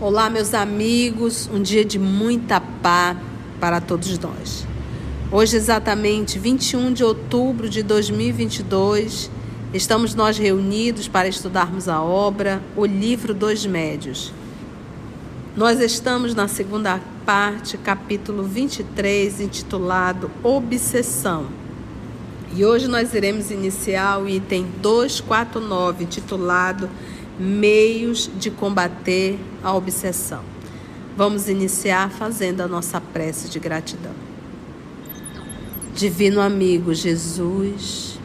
Olá, meus amigos, um dia de muita paz para todos nós. Hoje, exatamente 21 de outubro de 2022, estamos nós reunidos para estudarmos a obra O Livro dos Médios. Nós estamos na segunda parte, capítulo 23, intitulado Obsessão. E hoje nós iremos iniciar o item 249, intitulado meios de combater a obsessão. Vamos iniciar fazendo a nossa prece de gratidão. Divino amigo Jesus,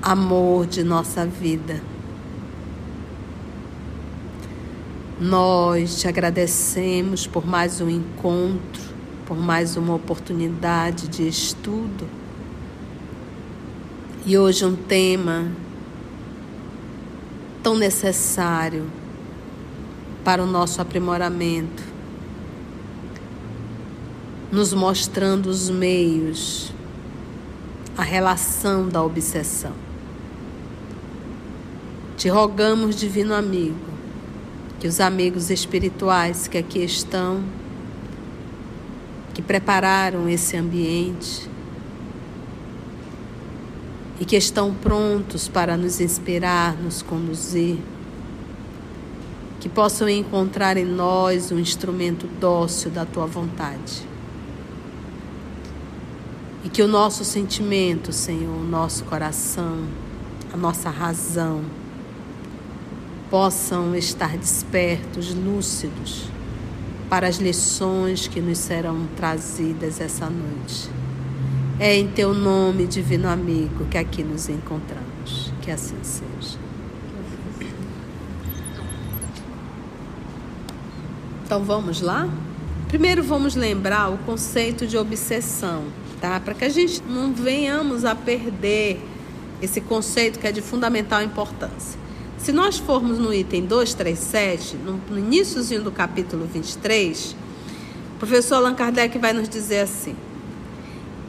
amor de nossa vida, nós te agradecemos por mais um encontro, por mais uma oportunidade de estudo. E hoje um tema tão necessário para o nosso aprimoramento, nos mostrando os meios, a relação da obsessão. Te rogamos, Divino Amigo, que os amigos espirituais que aqui estão, que prepararam esse ambiente, e que estão prontos para nos inspirar, nos conduzir. Que possam encontrar em nós um instrumento dócil da tua vontade. E que o nosso sentimento, Senhor, o nosso coração, a nossa razão, possam estar despertos, lúcidos, para as lições que nos serão trazidas essa noite. É em teu nome, divino amigo, que aqui nos encontramos. Que assim seja. Então vamos lá? Primeiro vamos lembrar o conceito de obsessão, tá? Para que a gente não venhamos a perder esse conceito que é de fundamental importância. Se nós formos no item 237, no, no iníciozinho do capítulo 23, o professor Allan Kardec vai nos dizer assim: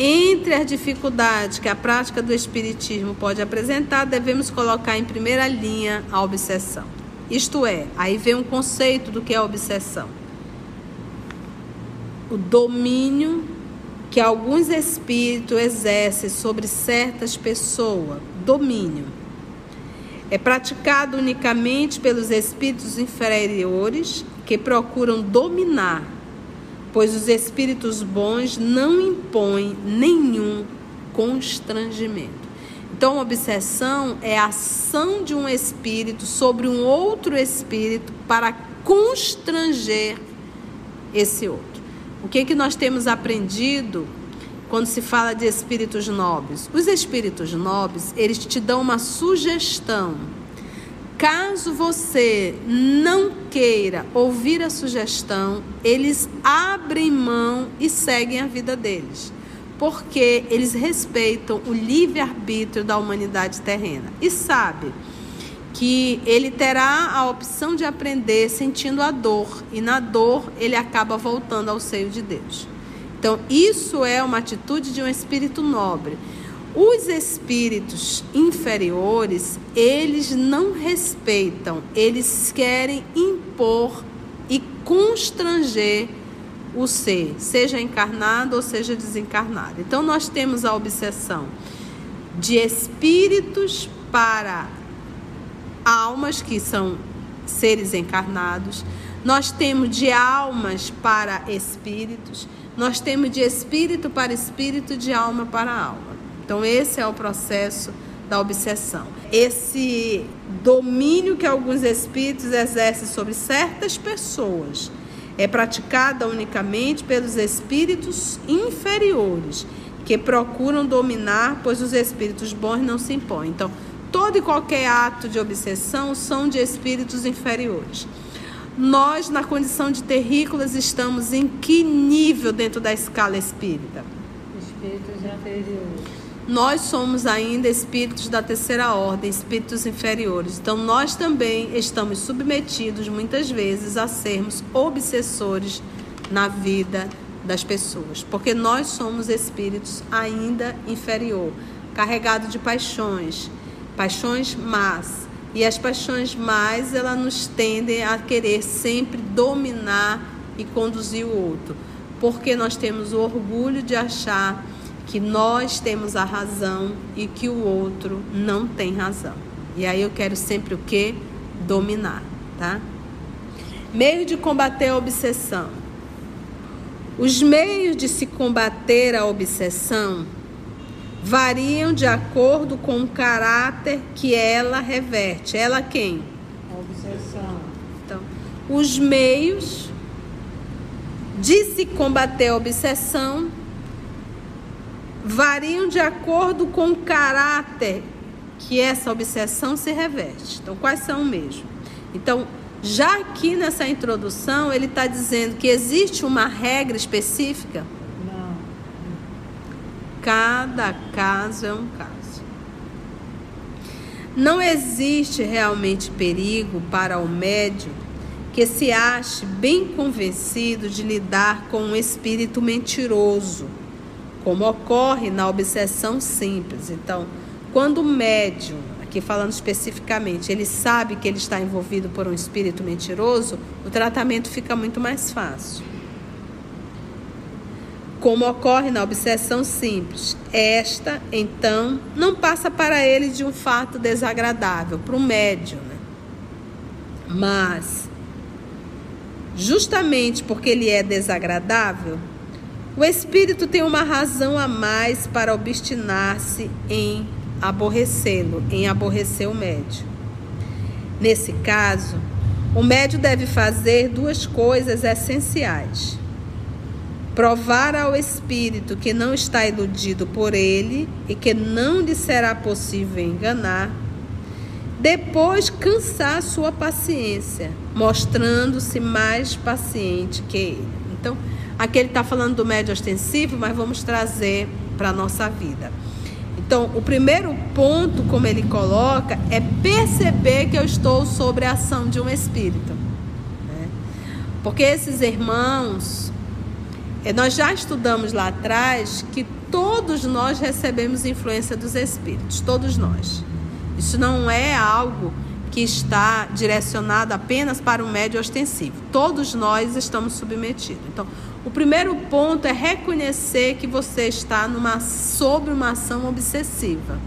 entre as dificuldades que a prática do Espiritismo pode apresentar, devemos colocar em primeira linha a obsessão. Isto é, aí vem um conceito do que é obsessão: o domínio que alguns espíritos exercem sobre certas pessoas. Domínio. É praticado unicamente pelos espíritos inferiores que procuram dominar pois os espíritos bons não impõem nenhum constrangimento. Então, obsessão é a ação de um espírito sobre um outro espírito para constranger esse outro. O que, é que nós temos aprendido quando se fala de espíritos nobres? Os espíritos nobres, eles te dão uma sugestão Caso você não queira ouvir a sugestão, eles abrem mão e seguem a vida deles, porque eles respeitam o livre-arbítrio da humanidade terrena e sabe que ele terá a opção de aprender sentindo a dor e na dor ele acaba voltando ao seio de Deus. Então, isso é uma atitude de um espírito nobre. Os espíritos inferiores, eles não respeitam, eles querem impor e constranger o ser, seja encarnado ou seja desencarnado. Então nós temos a obsessão de espíritos para almas que são seres encarnados. Nós temos de almas para espíritos, nós temos de espírito para espírito, de alma para alma. Então, esse é o processo da obsessão. Esse domínio que alguns espíritos exercem sobre certas pessoas é praticada unicamente pelos espíritos inferiores, que procuram dominar, pois os espíritos bons não se impõem. Então, todo e qualquer ato de obsessão são de espíritos inferiores. Nós, na condição de terrícolas, estamos em que nível dentro da escala espírita? Espíritos inferiores nós somos ainda espíritos da terceira ordem, espíritos inferiores. Então, nós também estamos submetidos, muitas vezes, a sermos obsessores na vida das pessoas, porque nós somos espíritos ainda inferior, carregados de paixões, paixões más, E as paixões mais, elas nos tendem a querer sempre dominar e conduzir o outro. Porque nós temos o orgulho de achar que nós temos a razão e que o outro não tem razão. E aí eu quero sempre o que? Dominar, tá? Meio de combater a obsessão. Os meios de se combater a obsessão variam de acordo com o caráter que ela reverte. Ela quem? A obsessão. Então, os meios de se combater a obsessão variam de acordo com o caráter que essa obsessão se reveste. Então, quais são mesmo? Então, já aqui nessa introdução, ele está dizendo que existe uma regra específica? Não. Cada caso é um caso. Não existe realmente perigo para o médium que se ache bem convencido de lidar com um espírito mentiroso, como ocorre na obsessão simples. Então, quando o médium, aqui falando especificamente, ele sabe que ele está envolvido por um espírito mentiroso, o tratamento fica muito mais fácil. Como ocorre na obsessão simples, esta, então, não passa para ele de um fato desagradável, para o médium. Né? Mas, justamente porque ele é desagradável, o espírito tem uma razão a mais para obstinar-se em aborrecê-lo, em aborrecer o médio. Nesse caso, o médio deve fazer duas coisas essenciais: provar ao espírito que não está iludido por ele e que não lhe será possível enganar. Depois, cansar sua paciência, mostrando-se mais paciente que ele. Então, aqui ele está falando do médio ostensivo, mas vamos trazer para a nossa vida. Então, o primeiro ponto, como ele coloca, é perceber que eu estou sobre a ação de um espírito. Né? Porque esses irmãos, eh, nós já estudamos lá atrás que todos nós recebemos influência dos espíritos, todos nós. Isso não é algo que está direcionado apenas para o médio ostensivo. Todos nós estamos submetidos. Então, o primeiro ponto é reconhecer que você está numa, sobre uma ação obsessiva.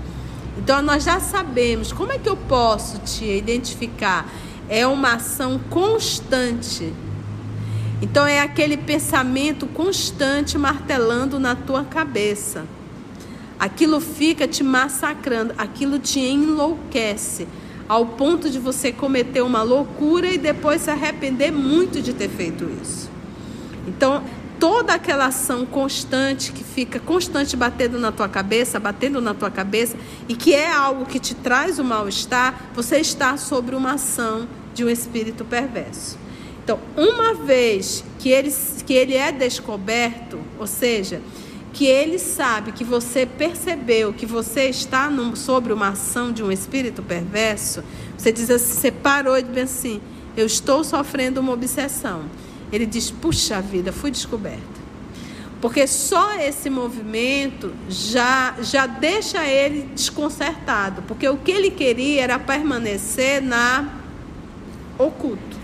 Então nós já sabemos como é que eu posso te identificar. É uma ação constante. Então é aquele pensamento constante martelando na tua cabeça. Aquilo fica te massacrando, aquilo te enlouquece, ao ponto de você cometer uma loucura e depois se arrepender muito de ter feito isso. Então, toda aquela ação constante que fica constante batendo na tua cabeça, batendo na tua cabeça, e que é algo que te traz o mal-estar, você está sobre uma ação de um espírito perverso. Então, uma vez que ele, que ele é descoberto, ou seja, que ele sabe que você percebeu que você está no, sobre uma ação de um espírito perverso, você diz assim, você parou de dizer assim, eu estou sofrendo uma obsessão. Ele diz: puxa vida, fui descoberta. Porque só esse movimento já, já deixa ele desconcertado. Porque o que ele queria era permanecer na oculto.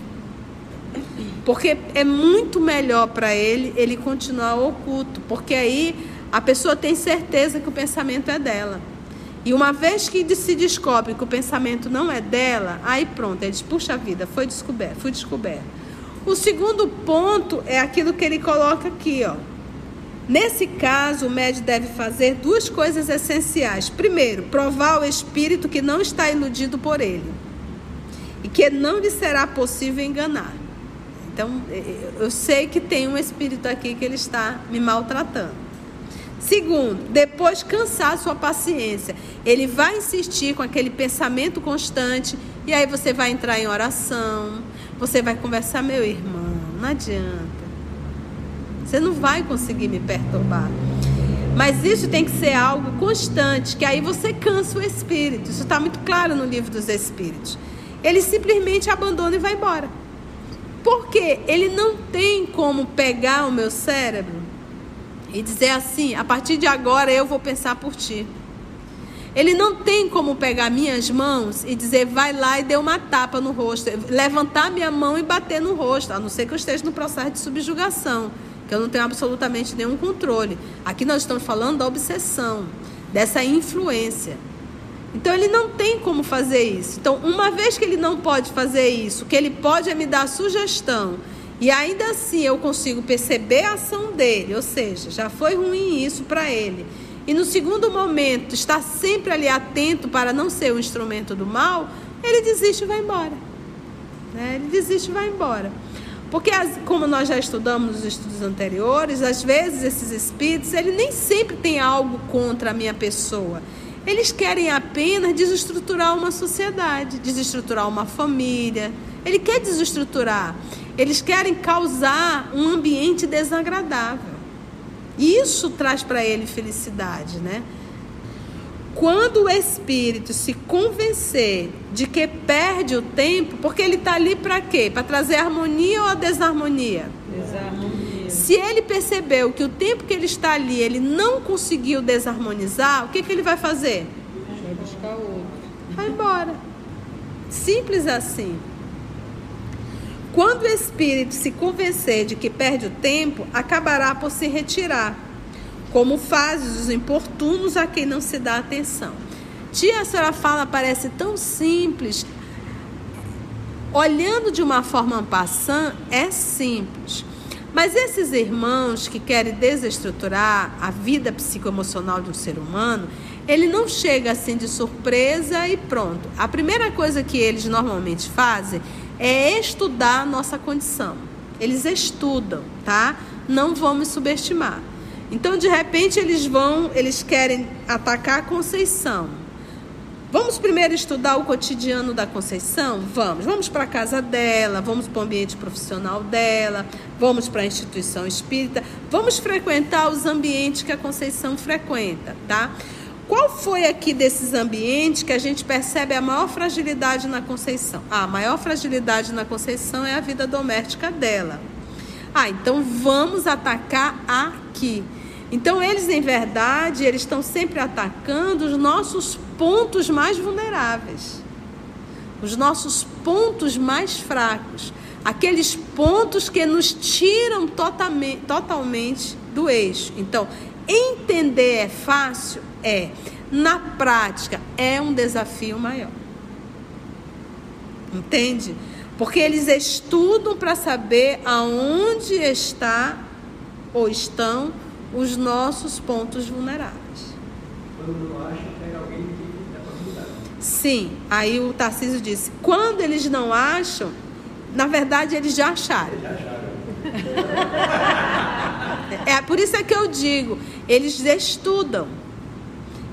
Porque é muito melhor para ele ele continuar oculto. Porque aí a pessoa tem certeza que o pensamento é dela. E uma vez que se descobre que o pensamento não é dela, aí pronto, ele diz, puxa vida, foi descoberto, fui descoberto. O segundo ponto é aquilo que ele coloca aqui, ó. Nesse caso, o médico deve fazer duas coisas essenciais. Primeiro, provar ao espírito que não está iludido por ele e que não lhe será possível enganar. Então, eu sei que tem um espírito aqui que ele está me maltratando. Segundo, depois cansar sua paciência. Ele vai insistir com aquele pensamento constante e aí você vai entrar em oração, você vai conversar, meu irmão, não adianta. Você não vai conseguir me perturbar. Mas isso tem que ser algo constante, que aí você cansa o espírito. Isso está muito claro no livro dos Espíritos. Ele simplesmente abandona e vai embora. Porque ele não tem como pegar o meu cérebro e dizer assim: a partir de agora eu vou pensar por ti. Ele não tem como pegar minhas mãos e dizer, vai lá e dê uma tapa no rosto, levantar minha mão e bater no rosto, a não ser que eu esteja no processo de subjugação, que eu não tenho absolutamente nenhum controle. Aqui nós estamos falando da obsessão, dessa influência. Então ele não tem como fazer isso. Então, uma vez que ele não pode fazer isso, o que ele pode é me dar sugestão. E ainda assim eu consigo perceber a ação dele, ou seja, já foi ruim isso para ele. E no segundo momento está sempre ali atento para não ser o instrumento do mal, ele desiste e vai embora. Né? Ele desiste e vai embora. Porque, como nós já estudamos nos estudos anteriores, às vezes esses espíritos, ele nem sempre tem algo contra a minha pessoa. Eles querem apenas desestruturar uma sociedade, desestruturar uma família. Ele quer desestruturar. Eles querem causar um ambiente desagradável. Isso traz para ele felicidade, né? Quando o espírito se convencer de que perde o tempo, porque ele está ali para quê? Para trazer harmonia ou a desarmonia? Desarmonia. Se ele percebeu que o tempo que ele está ali ele não conseguiu desarmonizar, o que, que ele vai fazer? Vai buscar outro. Vai embora. Simples assim. Quando o espírito se convencer de que perde o tempo, acabará por se retirar, como fazem os importunos a quem não se dá atenção. Tia, a senhora fala, parece tão simples. Olhando de uma forma passando, é simples. Mas esses irmãos que querem desestruturar a vida psicoemocional de um ser humano, ele não chega assim de surpresa e pronto. A primeira coisa que eles normalmente fazem é estudar a nossa condição. Eles estudam, tá? Não vamos subestimar. Então, de repente, eles vão, eles querem atacar a Conceição. Vamos primeiro estudar o cotidiano da Conceição? Vamos. Vamos para a casa dela, vamos para o ambiente profissional dela, vamos para a instituição espírita, vamos frequentar os ambientes que a Conceição frequenta, tá? Qual foi aqui desses ambientes que a gente percebe a maior fragilidade na Conceição? Ah, a maior fragilidade na Conceição é a vida doméstica dela. Ah, então vamos atacar aqui. Então eles, em verdade, eles estão sempre atacando os nossos pontos mais vulneráveis, os nossos pontos mais fracos, aqueles pontos que nos tiram totalmente, totalmente do eixo. Então, entender é fácil? É. Na prática, é um desafio maior. Entende? Porque eles estudam para saber aonde está ou estão os nossos pontos vulneráveis. Quando não acha, pega alguém que é Sim, aí o Tarcísio disse: quando eles não acham, na verdade eles já acharam. Já acharam. É por isso é que eu digo, eles estudam.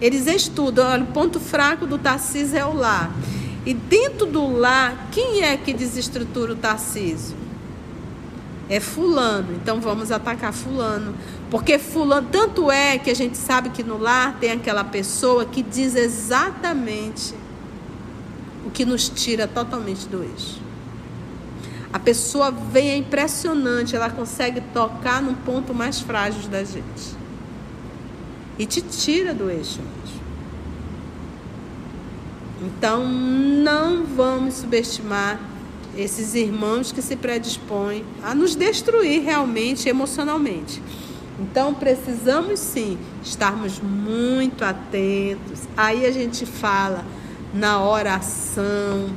Eles estudam. Olha, o ponto fraco do Tarcísio é o lar. E dentro do lar, quem é que desestrutura o Tarcísio? É fulano. Então vamos atacar fulano. Porque fulano, tanto é que a gente sabe que no lar tem aquela pessoa que diz exatamente o que nos tira totalmente do eixo. A pessoa vem, é impressionante, ela consegue tocar no ponto mais frágil da gente. E te tira do eixo. Então, não vamos subestimar esses irmãos que se predispõem a nos destruir realmente emocionalmente. Então precisamos sim estarmos muito atentos. Aí a gente fala na oração,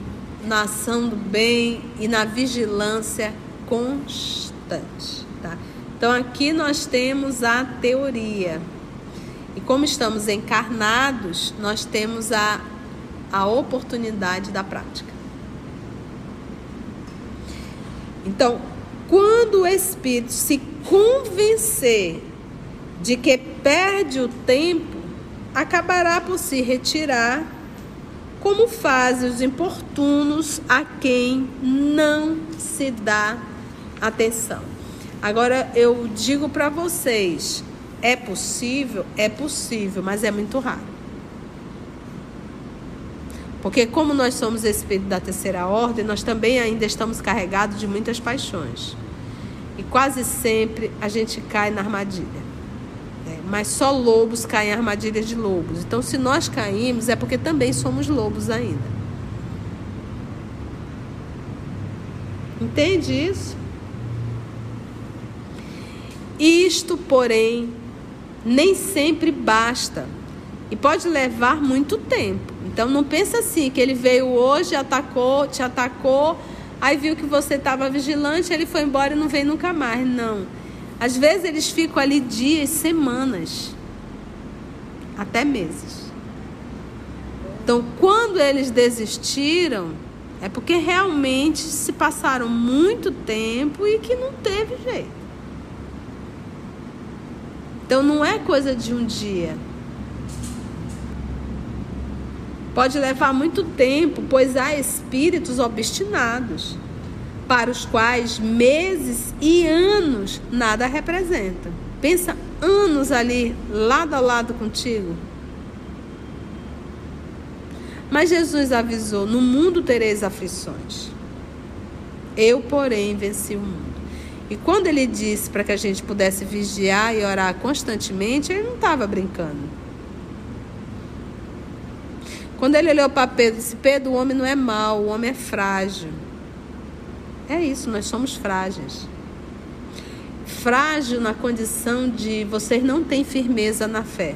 na ação do bem e na vigilância constante. Tá? Então aqui nós temos a teoria. E como estamos encarnados, nós temos a, a oportunidade da prática. Então, quando o espírito se convencer de que perde o tempo, acabará por se retirar, como fazem os importunos a quem não se dá atenção. Agora eu digo para vocês, é possível? É possível, mas é muito raro. Porque como nós somos espírito da terceira ordem, nós também ainda estamos carregados de muitas paixões. E quase sempre a gente cai na armadilha. É, mas só lobos caem em armadilhas de lobos. Então, se nós caímos, é porque também somos lobos ainda. Entende isso? Isto, porém, nem sempre basta e pode levar muito tempo. Então não pensa assim que ele veio hoje, atacou, te atacou, aí viu que você estava vigilante, ele foi embora e não veio nunca mais. Não. Às vezes eles ficam ali dias, semanas, até meses. Então, quando eles desistiram, é porque realmente se passaram muito tempo e que não teve jeito. Então não é coisa de um dia. Pode levar muito tempo, pois há espíritos obstinados, para os quais meses e anos nada representa. Pensa anos ali, lado a lado contigo. Mas Jesus avisou: No mundo tereis aflições. Eu, porém, venci o mundo. E quando ele disse para que a gente pudesse vigiar e orar constantemente, ele não estava brincando. Quando ele olhou para Pedro, disse: Pedro, o homem não é mau, o homem é frágil. É isso, nós somos frágeis. Frágil na condição de vocês não têm firmeza na fé.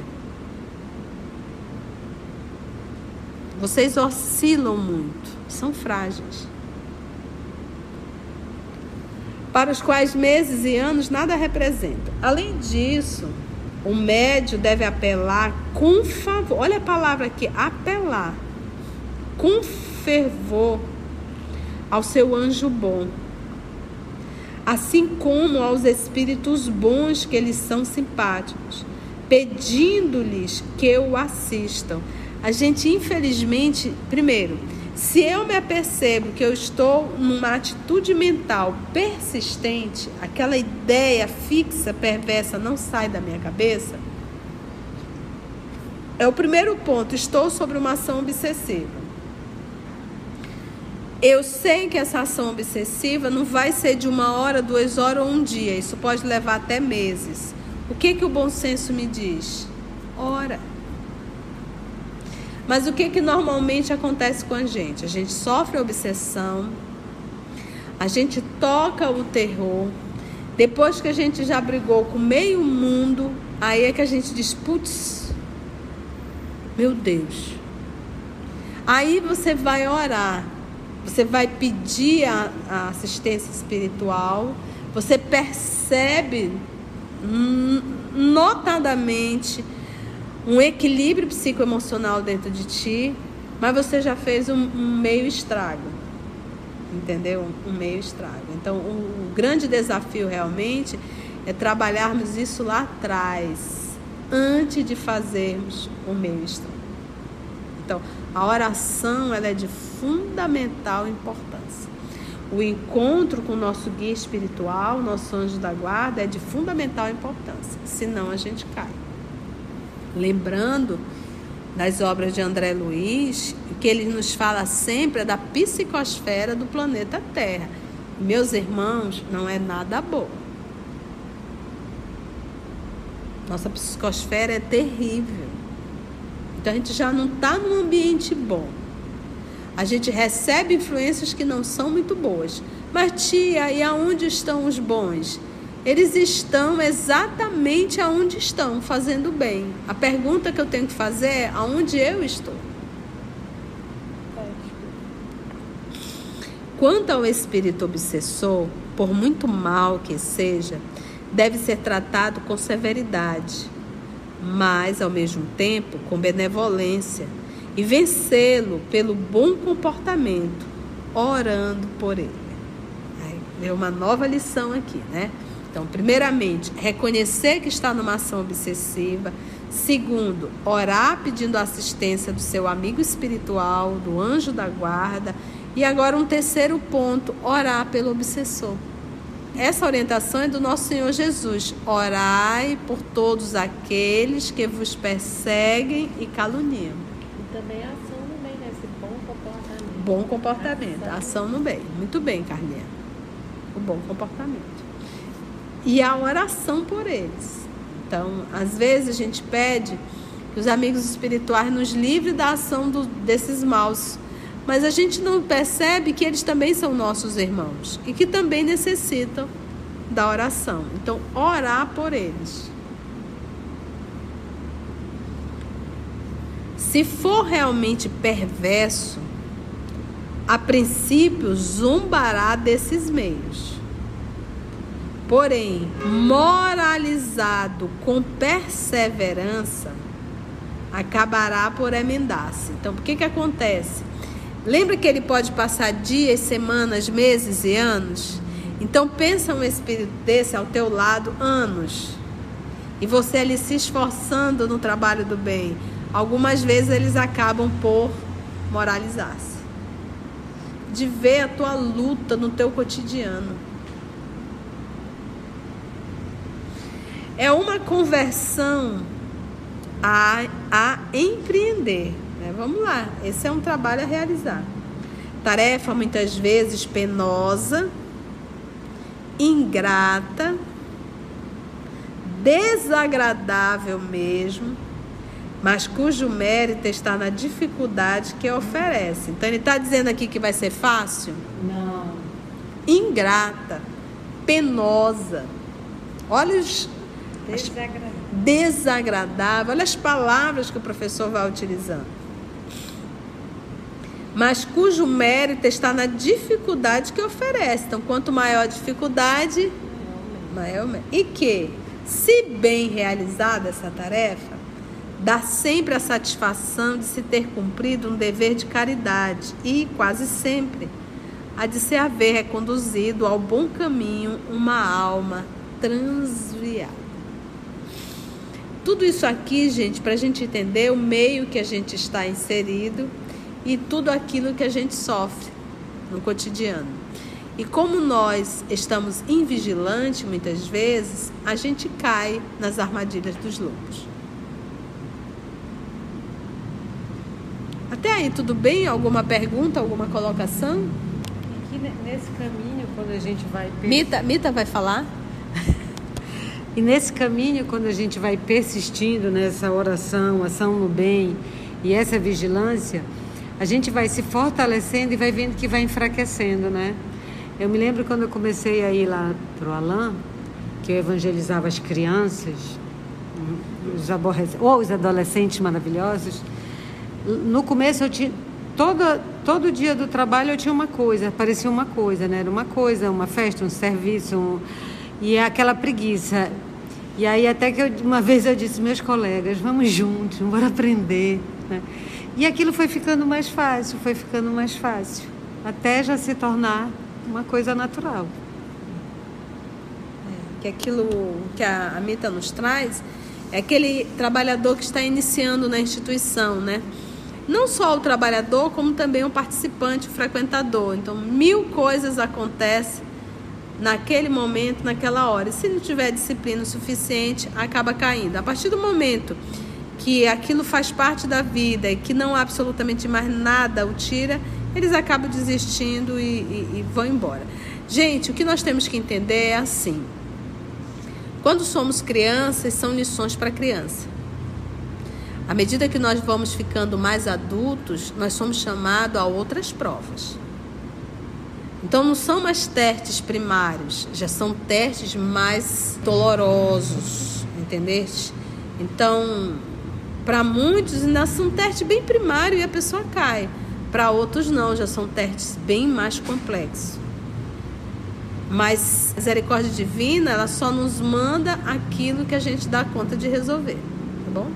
Vocês oscilam muito, são frágeis. Para os quais meses e anos nada representa. Além disso, o médio deve apelar com favor. Olha a palavra aqui, apelar. Com fervor ao seu anjo bom. Assim como aos espíritos bons que eles são simpáticos, pedindo-lhes que o assistam a gente, infelizmente, primeiro, se eu me apercebo que eu estou numa atitude mental persistente, aquela ideia fixa, perversa, não sai da minha cabeça, é o primeiro ponto. Estou sobre uma ação obsessiva. Eu sei que essa ação obsessiva não vai ser de uma hora, duas horas ou um dia. Isso pode levar até meses. O que, que o bom senso me diz? Ora. Mas o que, que normalmente acontece com a gente? A gente sofre obsessão, a gente toca o terror, depois que a gente já brigou com meio mundo, aí é que a gente diz, putz, meu Deus. Aí você vai orar, você vai pedir a, a assistência espiritual, você percebe notadamente um equilíbrio psicoemocional dentro de ti, mas você já fez um, um meio estrago. Entendeu? Um meio estrago. Então, o, o grande desafio realmente é trabalharmos isso lá atrás, antes de fazermos o meio estrago. Então, a oração ela é de fundamental importância. O encontro com o nosso guia espiritual, nosso anjo da guarda, é de fundamental importância. Senão a gente cai lembrando das obras de André Luiz, que ele nos fala sempre da psicosfera do planeta Terra. Meus irmãos, não é nada bom. Nossa psicosfera é terrível. Então a gente já não está num ambiente bom. A gente recebe influências que não são muito boas. Mas, tia, e aonde estão os bons? Eles estão exatamente aonde estão, fazendo bem. A pergunta que eu tenho que fazer é aonde eu estou. Quanto ao espírito obsessor, por muito mal que seja, deve ser tratado com severidade, mas ao mesmo tempo com benevolência e vencê-lo pelo bom comportamento, orando por ele. Aí, veio uma nova lição aqui, né? Então, primeiramente, reconhecer que está numa ação obsessiva. Segundo, orar pedindo assistência do seu amigo espiritual, do anjo da guarda. E agora, um terceiro ponto: orar pelo obsessor. Essa orientação é do nosso Senhor Jesus. Orai por todos aqueles que vos perseguem e caluniam. E também a ação no bem, né? Esse bom comportamento. Bom comportamento, ação, ação no bem. Muito bem, Carlinha. O bom comportamento e a oração por eles. Então, às vezes a gente pede que os amigos espirituais nos livrem da ação do, desses maus, mas a gente não percebe que eles também são nossos irmãos e que também necessitam da oração. Então, orar por eles. Se for realmente perverso, a princípio zombará desses meios. Porém, moralizado com perseverança, acabará por emendar-se. Então, o que, que acontece? Lembra que ele pode passar dias, semanas, meses e anos? Então pensa um espírito desse ao teu lado anos. E você ali se esforçando no trabalho do bem. Algumas vezes eles acabam por moralizar-se. De ver a tua luta no teu cotidiano. É uma conversão a, a empreender. Né? Vamos lá, esse é um trabalho a realizar. Tarefa muitas vezes penosa, ingrata, desagradável mesmo, mas cujo mérito está na dificuldade que oferece. Então ele está dizendo aqui que vai ser fácil? Não. Ingrata, penosa. Olha os. Desagradável. Desagradável. Olha as palavras que o professor vai utilizando mas cujo mérito está na dificuldade que oferece. Então, quanto maior a dificuldade, maior o mérito. E que, se bem realizada essa tarefa, dá sempre a satisfação de se ter cumprido um dever de caridade e, quase sempre, a de se haver reconduzido ao bom caminho uma alma transviada. Tudo isso aqui, gente, para a gente entender o meio que a gente está inserido e tudo aquilo que a gente sofre no cotidiano. E como nós estamos invigilantes muitas vezes, a gente cai nas armadilhas dos lobos. Até aí, tudo bem? Alguma pergunta, alguma colocação? Aqui nesse caminho, quando a gente vai. Mita, Mita vai falar? E nesse caminho, quando a gente vai persistindo nessa oração, ação no bem e essa vigilância, a gente vai se fortalecendo e vai vendo que vai enfraquecendo, né? Eu me lembro quando eu comecei a ir lá para o Alain, que eu evangelizava as crianças, os ou os adolescentes maravilhosos. No começo eu tinha todo todo dia do trabalho eu tinha uma coisa, parecia uma coisa, né? Era uma coisa, uma festa, um serviço, um... e é aquela preguiça. E aí até que eu, uma vez eu disse meus colegas, vamos juntos, vamos aprender, né? E aquilo foi ficando mais fácil, foi ficando mais fácil, até já se tornar uma coisa natural. É, que aquilo que a, Mita nos traz é aquele trabalhador que está iniciando na instituição, né? Não só o trabalhador, como também o participante, o frequentador. Então, mil coisas acontecem naquele momento, naquela hora. E se não tiver disciplina suficiente, acaba caindo. A partir do momento que aquilo faz parte da vida e que não há absolutamente mais nada o tira, eles acabam desistindo e, e, e vão embora. Gente, o que nós temos que entender é assim: quando somos crianças, são lições para criança. À medida que nós vamos ficando mais adultos, nós somos chamados a outras provas. Então não são mais testes primários, já são testes mais dolorosos, entendeste? Então, para muitos, ainda são testes bem primário e a pessoa cai. Para outros, não, já são testes bem mais complexos. Mas a misericórdia divina, ela só nos manda aquilo que a gente dá conta de resolver, tá bom?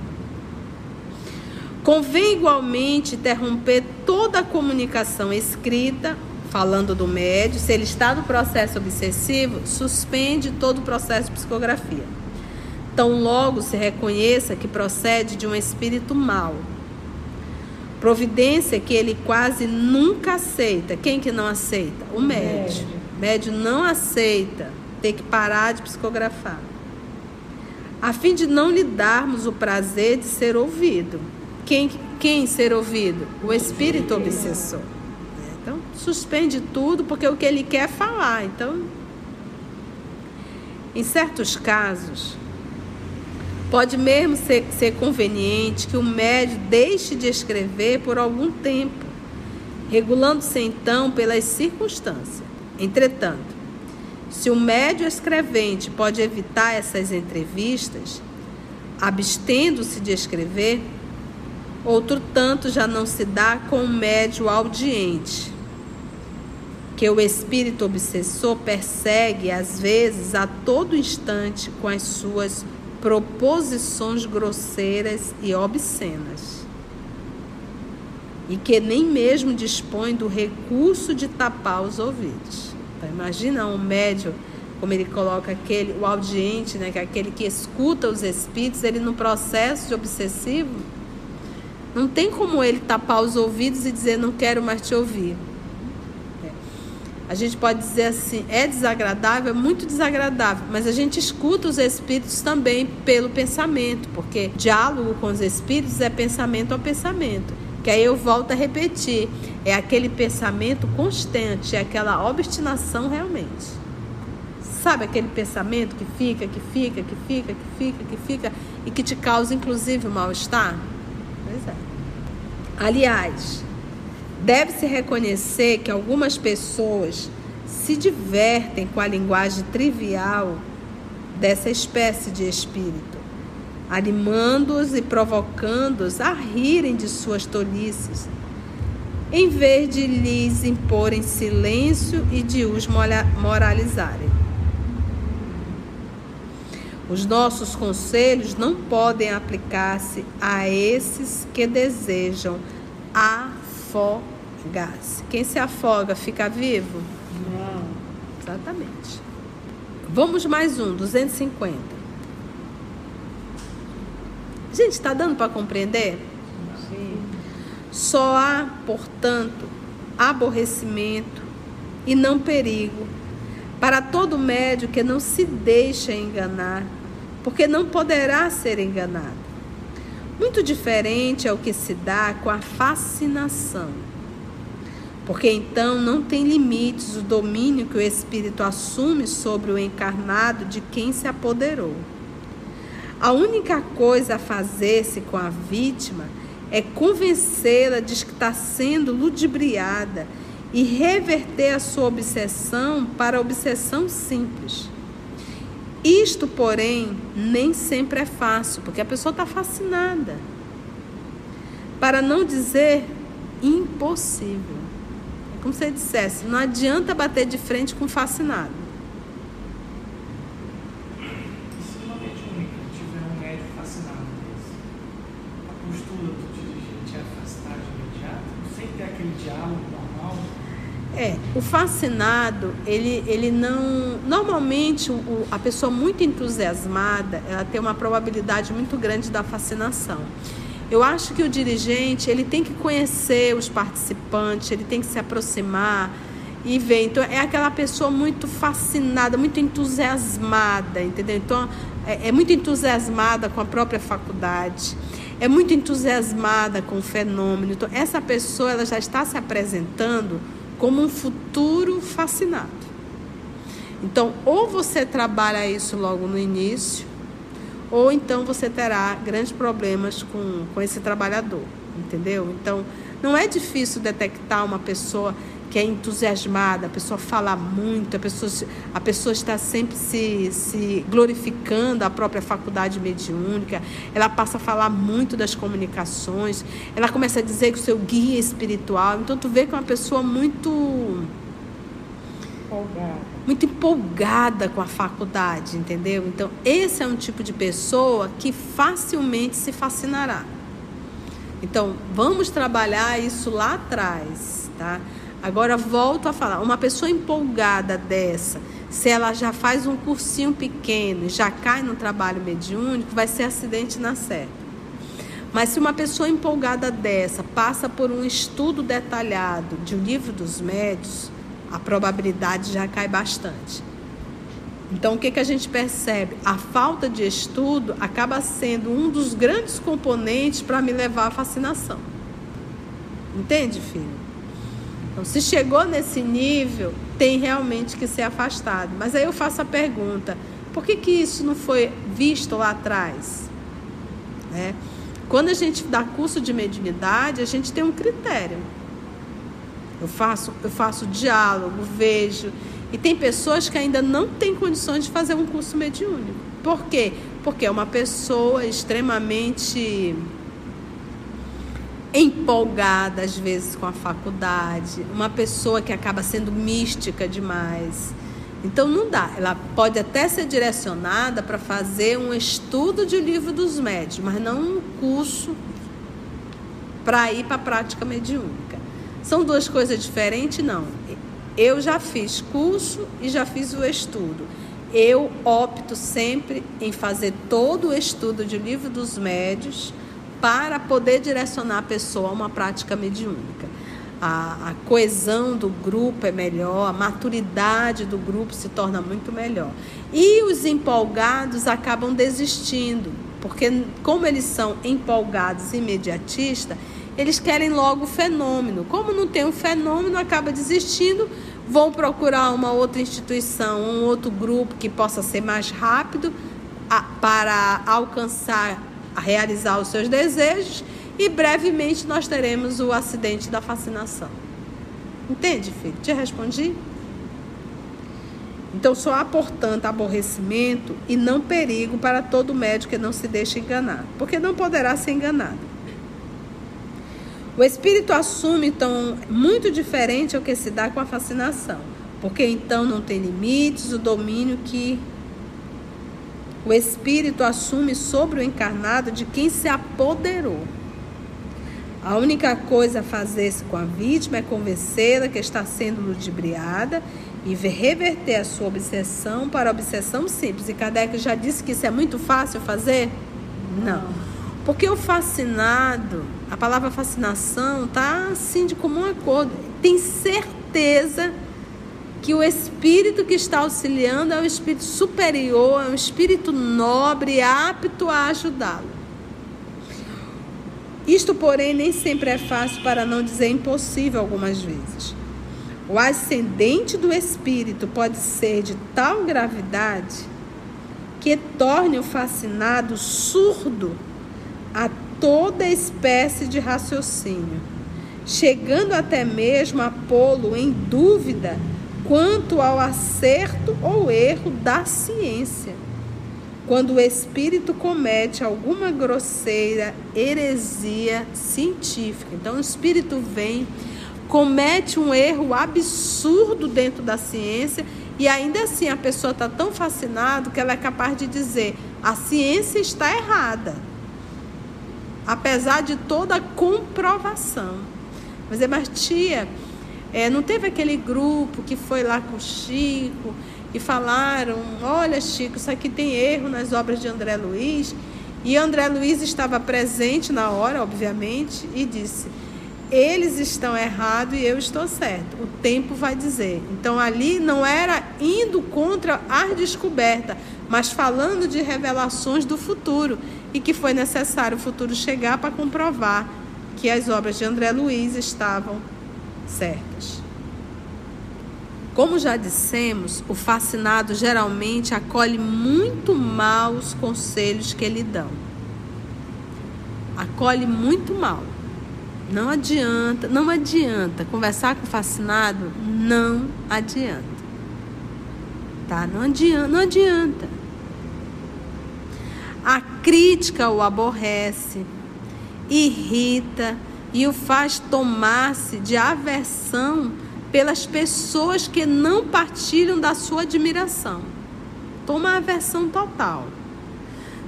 Convém igualmente interromper toda a comunicação escrita, falando do médio, se ele está no processo obsessivo, suspende todo o processo de psicografia. Tão logo se reconheça que procede de um espírito mau. Providência que ele quase nunca aceita. Quem que não aceita? O médio. O médio não aceita ter que parar de psicografar. A fim de não lhe darmos o prazer de ser ouvido. Quem, quem ser ouvido? O espírito obsessor. Suspende tudo porque o que ele quer é falar. Então, em certos casos, Pode mesmo ser, ser conveniente que o médio deixe de escrever por algum tempo, regulando-se então pelas circunstâncias. Entretanto, se o médio escrevente pode evitar essas entrevistas, abstendo-se de escrever, outro tanto já não se dá com o médio audiente, que o espírito obsessor persegue às vezes a todo instante com as suas proposições grosseiras e obscenas, e que nem mesmo dispõe do recurso de tapar os ouvidos. Então, imagina um médium, como ele coloca aquele, o audiente, né, que é aquele que escuta os espíritos, ele no processo de obsessivo, não tem como ele tapar os ouvidos e dizer não quero mais te ouvir. A gente pode dizer assim, é desagradável, é muito desagradável, mas a gente escuta os espíritos também pelo pensamento, porque diálogo com os espíritos é pensamento a pensamento. Que aí eu volto a repetir, é aquele pensamento constante, é aquela obstinação realmente. Sabe aquele pensamento que fica, que fica, que fica, que fica, que fica e que te causa inclusive mal-estar? Pois é. Aliás, Deve-se reconhecer que algumas pessoas se divertem com a linguagem trivial dessa espécie de espírito, animando-os e provocando-os a rirem de suas tolices, em vez de lhes imporem silêncio e de os moralizarem. Os nossos conselhos não podem aplicar-se a esses que desejam a afogar-se. Quem se afoga fica vivo? Não. Exatamente. Vamos mais um, 250. Gente, está dando para compreender? Sim. Só há, portanto, aborrecimento e não perigo para todo médio que não se deixa enganar, porque não poderá ser enganado. Muito diferente é o que se dá com a fascinação. Porque então não tem limites o domínio que o espírito assume sobre o encarnado de quem se apoderou. A única coisa a fazer-se com a vítima é convencê-la de que está sendo ludibriada e reverter a sua obsessão para a obsessão simples. Isto, porém, nem sempre é fácil, porque a pessoa está fascinada. Para não dizer impossível. É como se ele dissesse: não adianta bater de frente com fascinado. Postura do dirigente é de imediato, sem ter aquele diálogo normal? É, o fascinado, ele, ele não. Normalmente, o, a pessoa muito entusiasmada, ela tem uma probabilidade muito grande da fascinação. Eu acho que o dirigente, ele tem que conhecer os participantes, ele tem que se aproximar e ver. Então, é aquela pessoa muito fascinada, muito entusiasmada, entendeu? Então, é, é muito entusiasmada com a própria faculdade é muito entusiasmada com o fenômeno. Então, essa pessoa ela já está se apresentando como um futuro fascinado. Então, ou você trabalha isso logo no início, ou então você terá grandes problemas com, com esse trabalhador, entendeu? Então, não é difícil detectar uma pessoa que é entusiasmada, a pessoa fala muito, a pessoa, a pessoa está sempre se, se glorificando a própria faculdade mediúnica, ela passa a falar muito das comunicações, ela começa a dizer que o seu guia espiritual, então tu vê que é uma pessoa muito Empolgada. muito empolgada com a faculdade, entendeu? Então, esse é um tipo de pessoa que facilmente se fascinará. Então, vamos trabalhar isso lá atrás, tá? Agora volto a falar, uma pessoa empolgada dessa, se ela já faz um cursinho pequeno e já cai no trabalho mediúnico, vai ser acidente na certa. Mas se uma pessoa empolgada dessa passa por um estudo detalhado de um livro dos médios, a probabilidade já cai bastante. Então, o que, que a gente percebe? A falta de estudo acaba sendo um dos grandes componentes para me levar à fascinação. Entende, filho? Então, se chegou nesse nível, tem realmente que ser afastado. Mas aí eu faço a pergunta: por que, que isso não foi visto lá atrás? Né? Quando a gente dá curso de mediunidade, a gente tem um critério. Eu faço, eu faço diálogo, vejo. E tem pessoas que ainda não têm condições de fazer um curso mediúnico. Por quê? Porque é uma pessoa extremamente empolgada às vezes com a faculdade, uma pessoa que acaba sendo mística demais. Então não dá. Ela pode até ser direcionada para fazer um estudo de livro dos médios, mas não um curso para ir para a prática mediúnica. São duas coisas diferentes, não. Eu já fiz curso e já fiz o estudo. Eu opto sempre em fazer todo o estudo de livro dos médios para poder direcionar a pessoa a uma prática mediúnica. A, a, coesão do grupo é melhor, a maturidade do grupo se torna muito melhor. E os empolgados acabam desistindo, porque, como eles são empolgados e imediatistas, eles querem logo o fenômeno. Como não tem um fenômeno, acaba desistindo, vão procurar uma outra instituição, um outro grupo que possa ser mais rápido a, para alcançar a realizar os seus desejos e brevemente nós teremos o acidente da fascinação. Entende, filho? Te respondi? Então só há, portanto, aborrecimento e não perigo para todo médico que não se deixe enganar, porque não poderá ser enganado. O espírito assume, então, muito diferente ao que se dá com a fascinação, porque então não tem limites o domínio que o espírito assume sobre o encarnado de quem se apoderou. A única coisa a fazer-se com a vítima é convencê-la que está sendo ludibriada e reverter a sua obsessão para obsessão simples. E Kardec já disse que isso é muito fácil fazer? Não. Porque o fascinado, a palavra fascinação, tá assim de comum acordo. Tem certeza que o espírito que está auxiliando é um espírito superior, é um espírito nobre, apto a ajudá-lo. Isto, porém, nem sempre é fácil, para não dizer impossível algumas vezes. O ascendente do espírito pode ser de tal gravidade que torne o fascinado surdo a toda espécie de raciocínio, chegando até mesmo a pô-lo em dúvida quanto ao acerto ou erro da ciência. Quando o espírito comete alguma grosseira heresia científica. Então, o espírito vem, comete um erro absurdo dentro da ciência e ainda assim a pessoa está tão fascinada que ela é capaz de dizer: a ciência está errada, apesar de toda a comprovação. Mas, é, mas tia, é, não teve aquele grupo que foi lá com o Chico e falaram: olha, Chico, isso aqui tem erro nas obras de André Luiz. E André Luiz estava presente na hora, obviamente, e disse: eles estão errados e eu estou certo. O tempo vai dizer. Então ali não era indo contra a descoberta, mas falando de revelações do futuro e que foi necessário o futuro chegar para comprovar que as obras de André Luiz estavam certas. Como já dissemos, o fascinado geralmente acolhe muito mal os conselhos que lhe dão. Acolhe muito mal. Não adianta, não adianta conversar com o fascinado, não adianta. Tá? Não adianta, não adianta. A crítica o aborrece, irrita, e o faz tomar-se de aversão pelas pessoas que não partilham da sua admiração. Toma aversão total.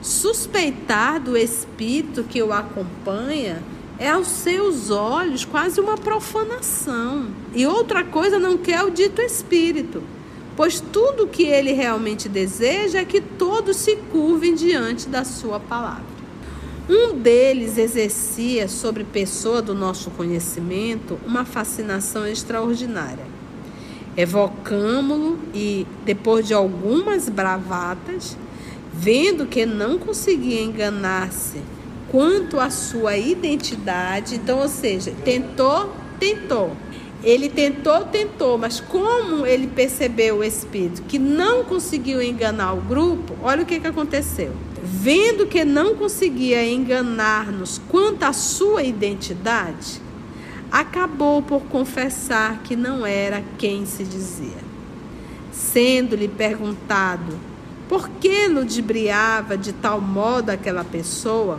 Suspeitar do espírito que o acompanha é aos seus olhos quase uma profanação. E outra coisa não quer o dito espírito, pois tudo que ele realmente deseja é que todos se curvem diante da sua palavra. Um deles exercia sobre pessoa do nosso conhecimento uma fascinação extraordinária. Evocamo-lo e, depois de algumas bravatas, vendo que não conseguia enganar-se quanto à sua identidade, então, ou seja, tentou, tentou. Ele tentou, tentou, mas como ele percebeu o espírito que não conseguiu enganar o grupo, olha o que, que aconteceu vendo que não conseguia enganar-nos quanto à sua identidade, acabou por confessar que não era quem se dizia. Sendo-lhe perguntado por que ludibriava de tal modo aquela pessoa,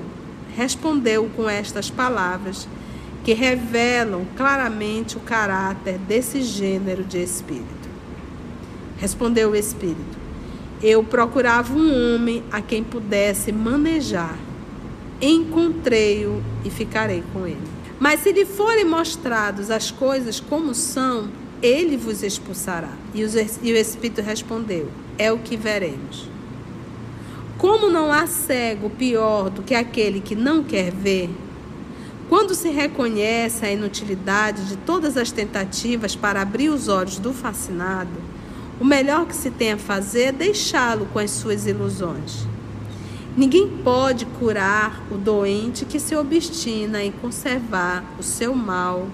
respondeu com estas palavras que revelam claramente o caráter desse gênero de espírito. Respondeu o espírito: Eu procurava um homem a quem pudesse manejar. Encontrei-o e ficarei com ele. Mas se lhe forem mostradas as coisas como são, ele vos expulsará. E o Espírito respondeu: É o que veremos. Como não há cego pior do que aquele que não quer ver, quando se reconhece a inutilidade de todas as tentativas para abrir os olhos do fascinado, o melhor que se tem a fazer é deixá-lo com as suas ilusões. Ninguém pode curar o doente que se obstina em conservar o seu mal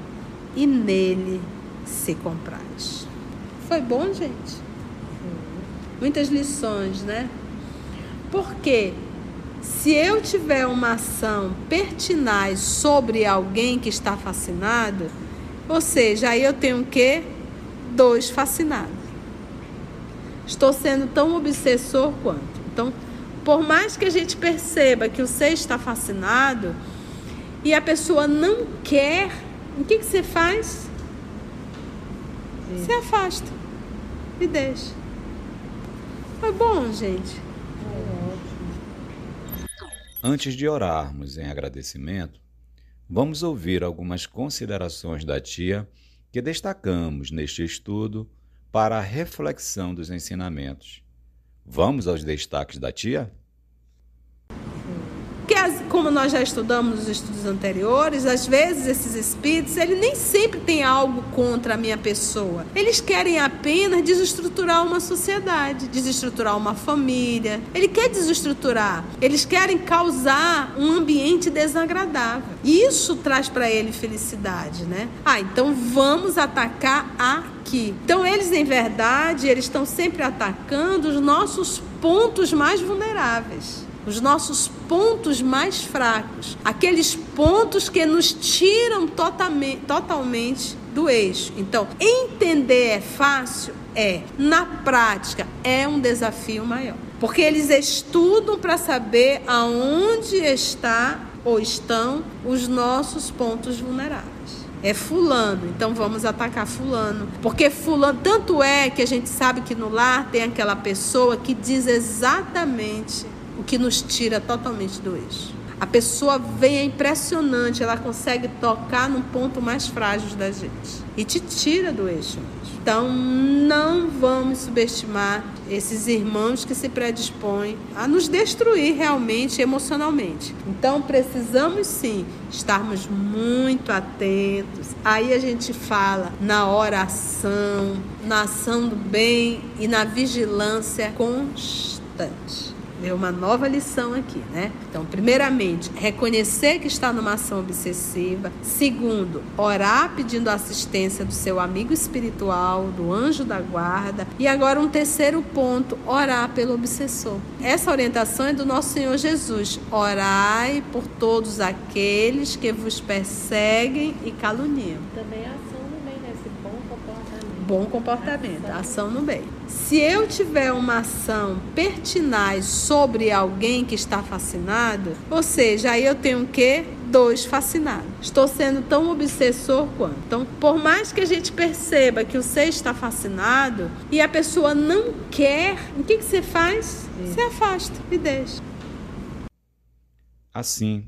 e nele se compraz. Foi bom, gente? Muitas lições, né? Porque se eu tiver uma ação pertinaz sobre alguém que está fascinado, ou seja, aí eu tenho o quê? Dois fascinados. Estou sendo tão obsessor quanto. Então, por mais que a gente perceba que o ser está fascinado e a pessoa não quer, o que, que você faz? Sim. Você afasta e deixa. Foi bom, gente. Antes de orarmos em agradecimento, vamos ouvir algumas considerações da tia que destacamos neste estudo para a reflexão dos ensinamentos. Vamos aos destaques da tia? Como nós já estudamos nos estudos anteriores, às vezes esses espíritos, ele nem sempre tem algo contra a minha pessoa. Eles querem apenas desestruturar uma sociedade, desestruturar uma família. Ele quer desestruturar. Eles querem causar um ambiente desagradável. Isso traz para ele felicidade, né? Ah, então vamos atacar aqui. Então eles, em verdade, eles estão sempre atacando os nossos pontos mais vulneráveis os nossos pontos mais fracos, aqueles pontos que nos tiram totalmente, totalmente do eixo. Então, entender é fácil? É. Na prática, é um desafio maior. Porque eles estudam para saber aonde está ou estão os nossos pontos vulneráveis. É fulano, então vamos atacar fulano. Porque fulano, tanto é que a gente sabe que no lar tem aquela pessoa que diz exatamente o que nos tira totalmente do eixo. A pessoa vem, é impressionante, ela consegue tocar num ponto mais frágil da gente e te tira do eixo. Então, não vamos subestimar esses irmãos que se predispõem a nos destruir realmente emocionalmente. Então, precisamos sim estarmos muito atentos. Aí a gente fala na oração, na ação do bem e na vigilância constante. Deu uma nova lição aqui, né? Então, primeiramente, reconhecer que está numa ação obsessiva. Segundo, orar pedindo assistência do seu amigo espiritual, do anjo da guarda. E agora um terceiro ponto, orar pelo obsessor. Essa orientação é do nosso Senhor Jesus. Orai por todos aqueles que vos perseguem e caluniam. Também a ação no bem, né? Esse bom comportamento. Bom comportamento, ação, ação no bem. Se eu tiver uma ação pertinaz sobre alguém que está fascinado, ou seja, aí eu tenho o quê? Dois fascinados. Estou sendo tão obsessor quanto. Então, por mais que a gente perceba que o ser está fascinado e a pessoa não quer, o que, que você faz? Sim. Você afasta e deixa. Assim,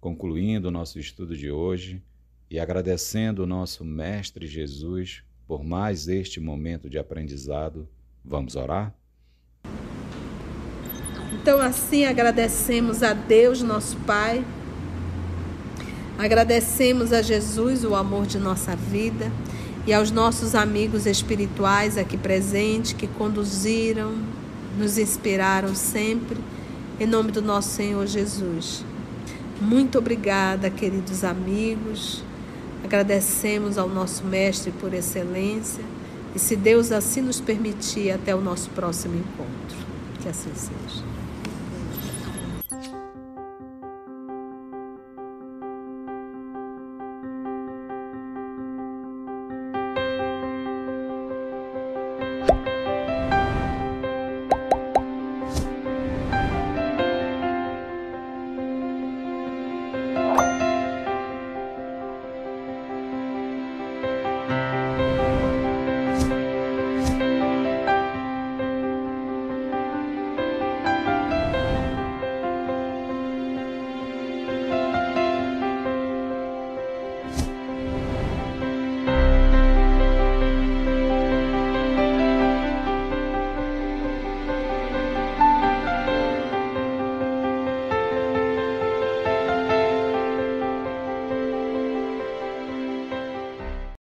concluindo o nosso estudo de hoje e agradecendo o nosso Mestre Jesus por mais este momento de aprendizado. Vamos orar? Então, assim, agradecemos a Deus, nosso Pai. Agradecemos a Jesus o amor de nossa vida e aos nossos amigos espirituais aqui presentes que conduziram, nos inspiraram sempre, em nome do nosso Senhor Jesus. Muito obrigada, queridos amigos. Agradecemos ao nosso Mestre por excelência e, se Deus assim nos permitir, até o nosso próximo encontro. Que assim seja.